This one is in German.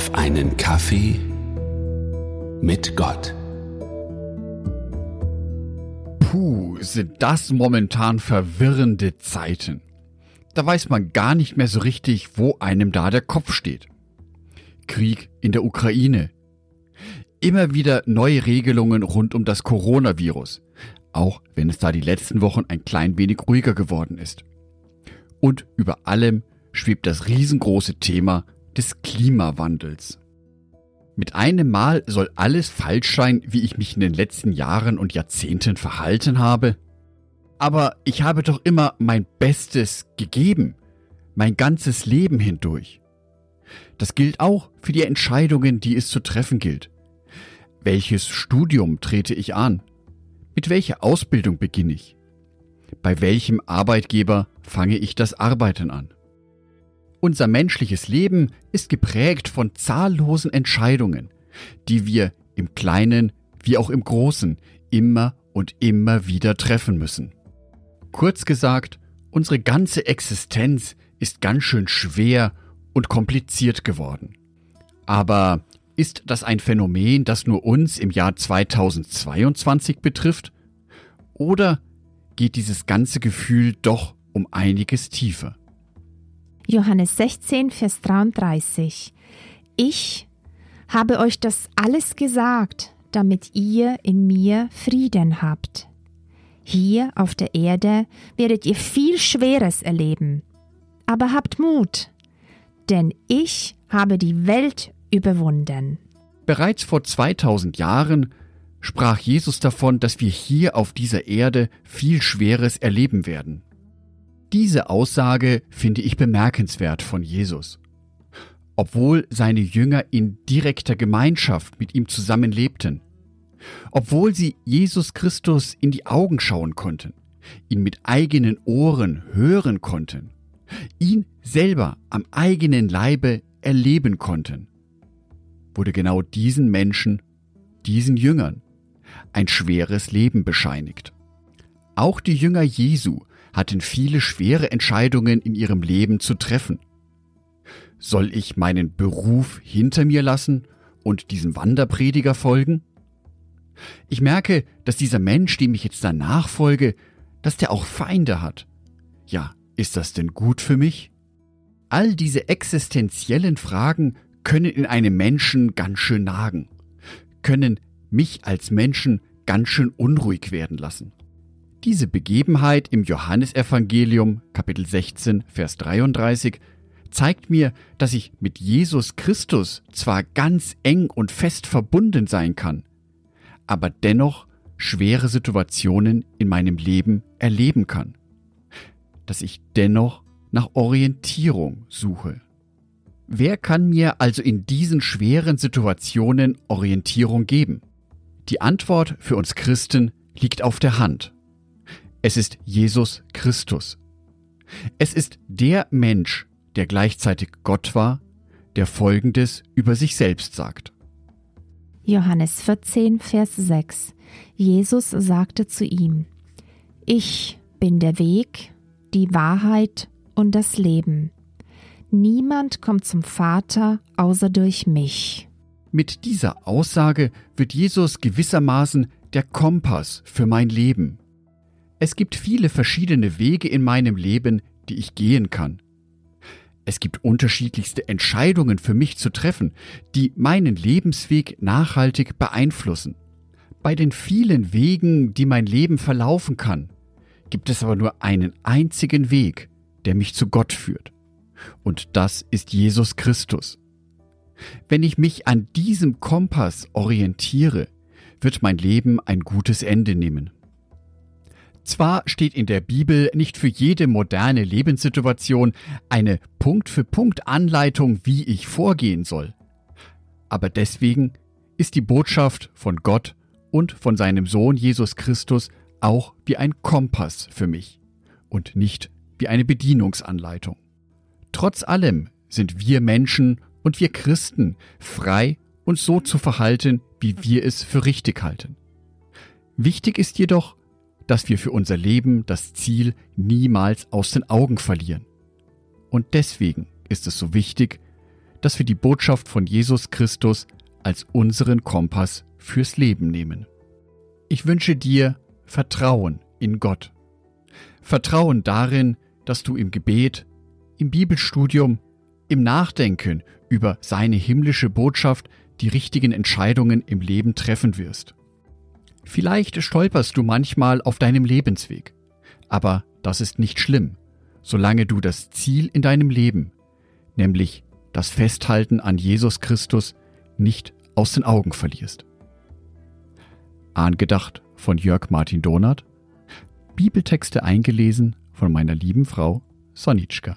auf einen Kaffee mit Gott. Puh, sind das momentan verwirrende Zeiten. Da weiß man gar nicht mehr so richtig, wo einem da der Kopf steht. Krieg in der Ukraine. Immer wieder neue Regelungen rund um das Coronavirus, auch wenn es da die letzten Wochen ein klein wenig ruhiger geworden ist. Und über allem schwebt das riesengroße Thema des Klimawandels. Mit einem Mal soll alles falsch sein, wie ich mich in den letzten Jahren und Jahrzehnten verhalten habe. Aber ich habe doch immer mein Bestes gegeben, mein ganzes Leben hindurch. Das gilt auch für die Entscheidungen, die es zu treffen gilt. Welches Studium trete ich an? Mit welcher Ausbildung beginne ich? Bei welchem Arbeitgeber fange ich das Arbeiten an? Unser menschliches Leben ist geprägt von zahllosen Entscheidungen, die wir im Kleinen wie auch im Großen immer und immer wieder treffen müssen. Kurz gesagt, unsere ganze Existenz ist ganz schön schwer und kompliziert geworden. Aber ist das ein Phänomen, das nur uns im Jahr 2022 betrifft? Oder geht dieses ganze Gefühl doch um einiges tiefer? Johannes 16, Vers 33. Ich habe euch das alles gesagt, damit ihr in mir Frieden habt. Hier auf der Erde werdet ihr viel Schweres erleben. Aber habt Mut, denn ich habe die Welt überwunden. Bereits vor 2000 Jahren sprach Jesus davon, dass wir hier auf dieser Erde viel Schweres erleben werden. Diese Aussage finde ich bemerkenswert von Jesus. Obwohl seine Jünger in direkter Gemeinschaft mit ihm zusammenlebten, obwohl sie Jesus Christus in die Augen schauen konnten, ihn mit eigenen Ohren hören konnten, ihn selber am eigenen Leibe erleben konnten, wurde genau diesen Menschen, diesen Jüngern, ein schweres Leben bescheinigt. Auch die Jünger Jesu hatten viele schwere Entscheidungen in ihrem Leben zu treffen. Soll ich meinen Beruf hinter mir lassen und diesem Wanderprediger folgen? Ich merke, dass dieser Mensch, dem ich jetzt danach folge, dass der auch Feinde hat. Ja, ist das denn gut für mich? All diese existenziellen Fragen können in einem Menschen ganz schön nagen, können mich als Menschen ganz schön unruhig werden lassen. Diese Begebenheit im Johannesevangelium Kapitel 16 Vers 33 zeigt mir, dass ich mit Jesus Christus zwar ganz eng und fest verbunden sein kann, aber dennoch schwere Situationen in meinem Leben erleben kann, dass ich dennoch nach Orientierung suche. Wer kann mir also in diesen schweren Situationen Orientierung geben? Die Antwort für uns Christen liegt auf der Hand. Es ist Jesus Christus. Es ist der Mensch, der gleichzeitig Gott war, der Folgendes über sich selbst sagt. Johannes 14, Vers 6. Jesus sagte zu ihm, Ich bin der Weg, die Wahrheit und das Leben. Niemand kommt zum Vater außer durch mich. Mit dieser Aussage wird Jesus gewissermaßen der Kompass für mein Leben. Es gibt viele verschiedene Wege in meinem Leben, die ich gehen kann. Es gibt unterschiedlichste Entscheidungen für mich zu treffen, die meinen Lebensweg nachhaltig beeinflussen. Bei den vielen Wegen, die mein Leben verlaufen kann, gibt es aber nur einen einzigen Weg, der mich zu Gott führt. Und das ist Jesus Christus. Wenn ich mich an diesem Kompass orientiere, wird mein Leben ein gutes Ende nehmen. Zwar steht in der Bibel nicht für jede moderne Lebenssituation eine Punkt-für-Punkt-Anleitung, wie ich vorgehen soll. Aber deswegen ist die Botschaft von Gott und von seinem Sohn Jesus Christus auch wie ein Kompass für mich und nicht wie eine Bedienungsanleitung. Trotz allem sind wir Menschen und wir Christen frei, uns so zu verhalten, wie wir es für richtig halten. Wichtig ist jedoch, dass wir für unser Leben das Ziel niemals aus den Augen verlieren. Und deswegen ist es so wichtig, dass wir die Botschaft von Jesus Christus als unseren Kompass fürs Leben nehmen. Ich wünsche dir Vertrauen in Gott. Vertrauen darin, dass du im Gebet, im Bibelstudium, im Nachdenken über seine himmlische Botschaft die richtigen Entscheidungen im Leben treffen wirst. Vielleicht stolperst du manchmal auf deinem Lebensweg, aber das ist nicht schlimm, solange du das Ziel in deinem Leben, nämlich das Festhalten an Jesus Christus, nicht aus den Augen verlierst. Angedacht von Jörg Martin Donath, Bibeltexte eingelesen von meiner lieben Frau Sonitschka.